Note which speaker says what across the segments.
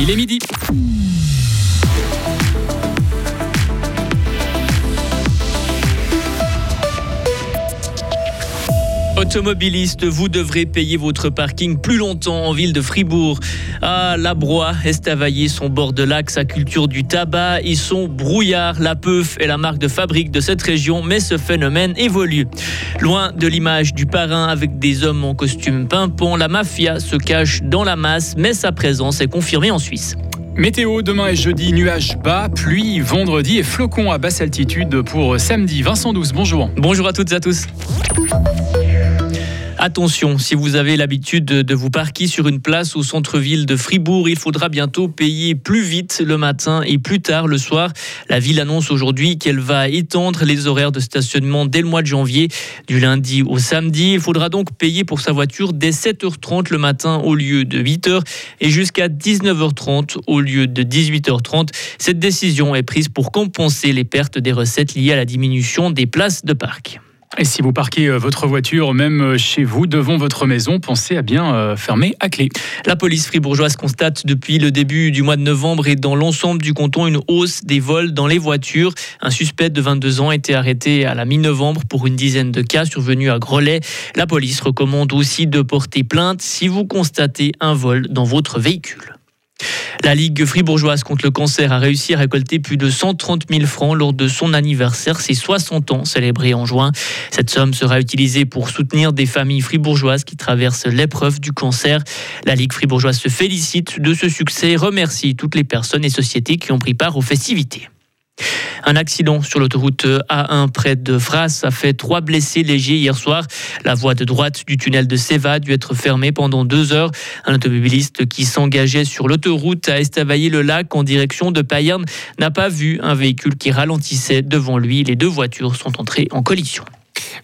Speaker 1: Il est midi. Automobiliste, vous devrez payer votre parking plus longtemps en ville de Fribourg. Ah, la Broye, Estavayer son bord de lac, sa culture du tabac ils sont brouillard. La Peuf est la marque de fabrique de cette région, mais ce phénomène évolue. Loin de l'image du parrain avec des hommes en costume pimpant, la mafia se cache dans la masse, mais sa présence est confirmée en Suisse.
Speaker 2: Météo, demain et jeudi, nuages bas, pluie vendredi et flocons à basse altitude pour samedi. Vincent 12, bonjour.
Speaker 1: Bonjour à toutes et à tous. Attention, si vous avez l'habitude de vous parquer sur une place au centre-ville de Fribourg, il faudra bientôt payer plus vite le matin et plus tard le soir. La ville annonce aujourd'hui qu'elle va étendre les horaires de stationnement dès le mois de janvier, du lundi au samedi. Il faudra donc payer pour sa voiture dès 7h30 le matin au lieu de 8h et jusqu'à 19h30 au lieu de 18h30. Cette décision est prise pour compenser les pertes des recettes liées à la diminution des places de parc.
Speaker 2: Et si vous parquez euh, votre voiture, même euh, chez vous, devant votre maison, pensez à bien euh, fermer à clé.
Speaker 1: La police fribourgeoise constate depuis le début du mois de novembre et dans l'ensemble du canton une hausse des vols dans les voitures. Un suspect de 22 ans a été arrêté à la mi-novembre pour une dizaine de cas survenus à Grelais. La police recommande aussi de porter plainte si vous constatez un vol dans votre véhicule. La Ligue fribourgeoise contre le cancer a réussi à récolter plus de 130 000 francs lors de son anniversaire, ses 60 ans célébrés en juin. Cette somme sera utilisée pour soutenir des familles fribourgeoises qui traversent l'épreuve du cancer. La Ligue fribourgeoise se félicite de ce succès et remercie toutes les personnes et sociétés qui ont pris part aux festivités. Un accident sur l'autoroute A1 près de Fras a fait trois blessés légers hier soir. La voie de droite du tunnel de Seva a dû être fermée pendant deux heures. Un automobiliste qui s'engageait sur l'autoroute à Estavayer-le-Lac en direction de Payerne n'a pas vu un véhicule qui ralentissait devant lui. Les deux voitures sont entrées en collision.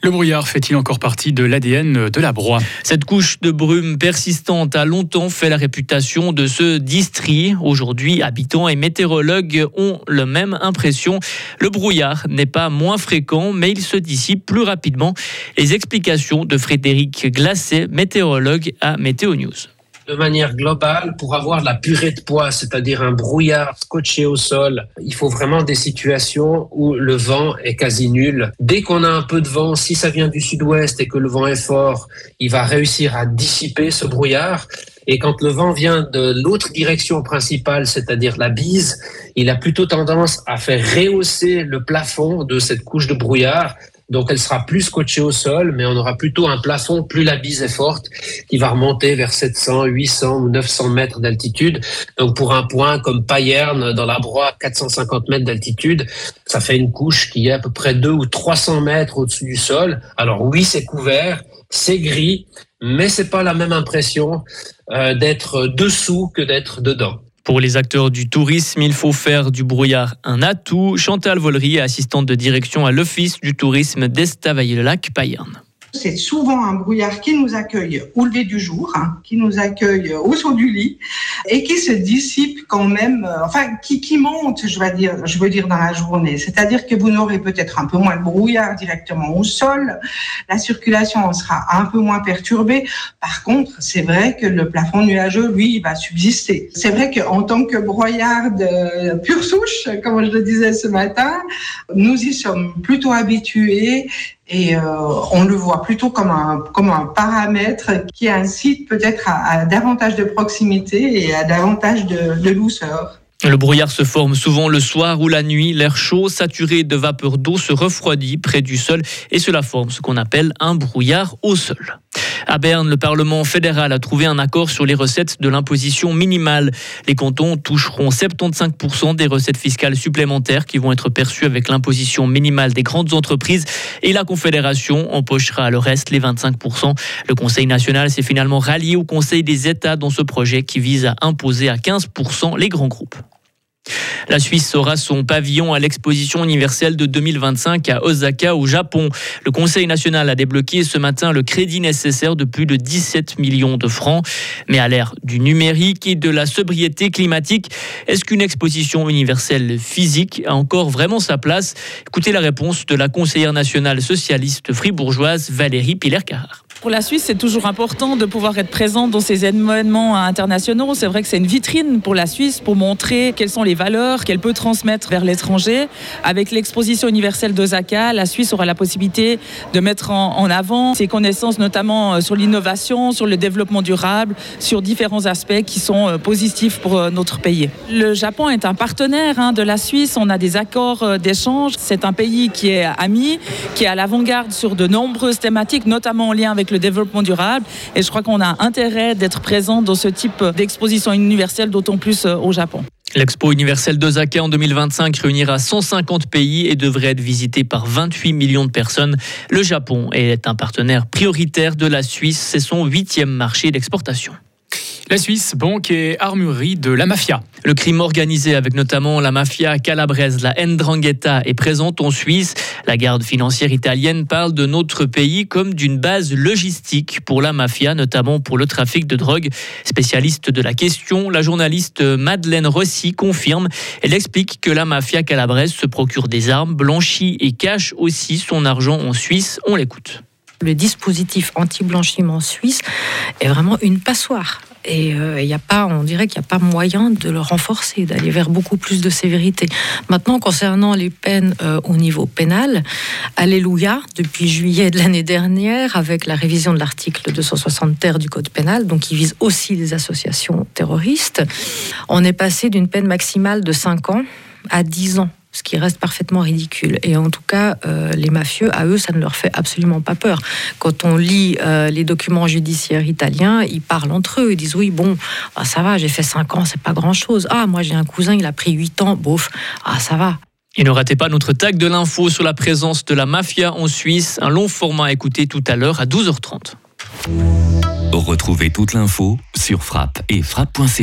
Speaker 2: Le brouillard fait-il encore partie de l'ADN de la broie
Speaker 1: Cette couche de brume persistante a longtemps fait la réputation de ce district. Aujourd'hui, habitants et météorologues ont la même impression. Le brouillard n'est pas moins fréquent, mais il se dissipe plus rapidement. Les explications de Frédéric Glacé, météorologue à Météo News
Speaker 3: de manière globale, pour avoir la purée de poids, c'est-à-dire un brouillard scotché au sol, il faut vraiment des situations où le vent est quasi nul. Dès qu'on a un peu de vent, si ça vient du sud-ouest et que le vent est fort, il va réussir à dissiper ce brouillard. Et quand le vent vient de l'autre direction principale, c'est-à-dire la bise, il a plutôt tendance à faire rehausser le plafond de cette couche de brouillard donc elle sera plus scotchée au sol, mais on aura plutôt un plafond, plus la bise est forte, qui va remonter vers 700, 800 ou 900 mètres d'altitude. Donc pour un point comme Payerne, dans la Broye, 450 mètres d'altitude, ça fait une couche qui est à peu près 2 ou 300 mètres au-dessus du sol. Alors oui, c'est couvert, c'est gris, mais c'est pas la même impression euh, d'être dessous que d'être dedans.
Speaker 1: Pour les acteurs du tourisme, il faut faire du brouillard un atout. Chantal Vollery, assistante de direction à l'Office du tourisme d'Estavayer-le-Lac, Payerne.
Speaker 4: C'est souvent un brouillard qui nous accueille au lever du jour, hein, qui nous accueille au saut du lit et qui se dissipe quand même, euh, enfin qui, qui monte, je veux dire, je veux dire dans la journée. C'est-à-dire que vous n'aurez peut-être un peu moins de brouillard directement au sol, la circulation sera un peu moins perturbée. Par contre, c'est vrai que le plafond nuageux, lui, il va subsister. C'est vrai qu'en tant que brouillard de pure souche, comme je le disais ce matin, nous y sommes plutôt habitués et euh, on le voit plutôt comme un, paramètre qui incite peut-être à, davantage de proximité et à davantage de douceur.
Speaker 1: Le brouillard se forme souvent le soir ou la nuit. L'air chaud, saturé de vapeur d'eau, se refroidit près du sol et cela forme ce qu'on appelle un brouillard au sol. À Berne, le Parlement fédéral a trouvé un accord sur les recettes de l'imposition minimale. Les cantons toucheront 75% des recettes fiscales supplémentaires qui vont être perçues avec l'imposition minimale des grandes entreprises et la Confédération empochera le reste, les 25%. Le Conseil national s'est finalement rallié au Conseil des États dans ce projet qui vise à imposer à 15% les grands groupes. La Suisse aura son pavillon à l'exposition universelle de 2025 à Osaka au Japon. Le Conseil national a débloqué ce matin le crédit nécessaire de plus de 17 millions de francs. Mais à l'ère du numérique et de la sobriété climatique, est-ce qu'une exposition universelle physique a encore vraiment sa place? Écoutez la réponse de la conseillère nationale socialiste fribourgeoise Valérie Piller-Carrard.
Speaker 5: Pour la Suisse, c'est toujours important de pouvoir être présent dans ces événements internationaux. C'est vrai que c'est une vitrine pour la Suisse pour montrer quelles sont les valeurs qu'elle peut transmettre vers l'étranger. Avec l'exposition universelle d'Osaka, la Suisse aura la possibilité de mettre en avant ses connaissances, notamment euh, sur l'innovation, sur le développement durable, sur différents aspects qui sont euh, positifs pour euh, notre pays. Le Japon est un partenaire hein, de la Suisse. On a des accords d'échange. C'est un pays qui est ami, qui est à l'avant-garde sur de nombreuses thématiques, notamment en lien avec le développement durable. Et je crois qu'on a intérêt d'être présent dans ce type d'exposition universelle, d'autant plus euh, au Japon.
Speaker 1: L'Expo universelle d'Osaka en 2025 réunira 150 pays et devrait être visité par 28 millions de personnes. Le Japon est un partenaire prioritaire de la Suisse. C'est son huitième marché d'exportation.
Speaker 2: La Suisse, banque et armurerie de la mafia.
Speaker 1: Le crime organisé avec notamment la mafia calabraise, la Ndrangheta, est présente en Suisse. La garde financière italienne parle de notre pays comme d'une base logistique pour la mafia, notamment pour le trafic de drogue. Spécialiste de la question, la journaliste Madeleine Rossi confirme. Elle explique que la mafia calabraise se procure des armes, blanchit et cache aussi son argent en Suisse. On l'écoute.
Speaker 6: Le dispositif anti-blanchiment suisse est vraiment une passoire. Et il euh, y a pas, on dirait qu'il n'y a pas moyen de le renforcer, d'aller vers beaucoup plus de sévérité. Maintenant, concernant les peines euh, au niveau pénal, alléluia, depuis juillet de l'année dernière, avec la révision de l'article 260 terre du Code pénal, donc qui vise aussi les associations terroristes, on est passé d'une peine maximale de 5 ans à 10 ans ce qui reste parfaitement ridicule. Et en tout cas, euh, les mafieux, à eux, ça ne leur fait absolument pas peur. Quand on lit euh, les documents judiciaires italiens, ils parlent entre eux, ils disent oui, bon, ah, ça va, j'ai fait 5 ans, c'est pas grand-chose. Ah, moi j'ai un cousin, il a pris 8 ans, bof, ah, ça va.
Speaker 1: Et ne ratez pas notre tag de l'info sur la présence de la mafia en Suisse, un long format à écouter tout à l'heure à 12h30.
Speaker 7: Retrouvez toute l'info sur frappe et frappe.ca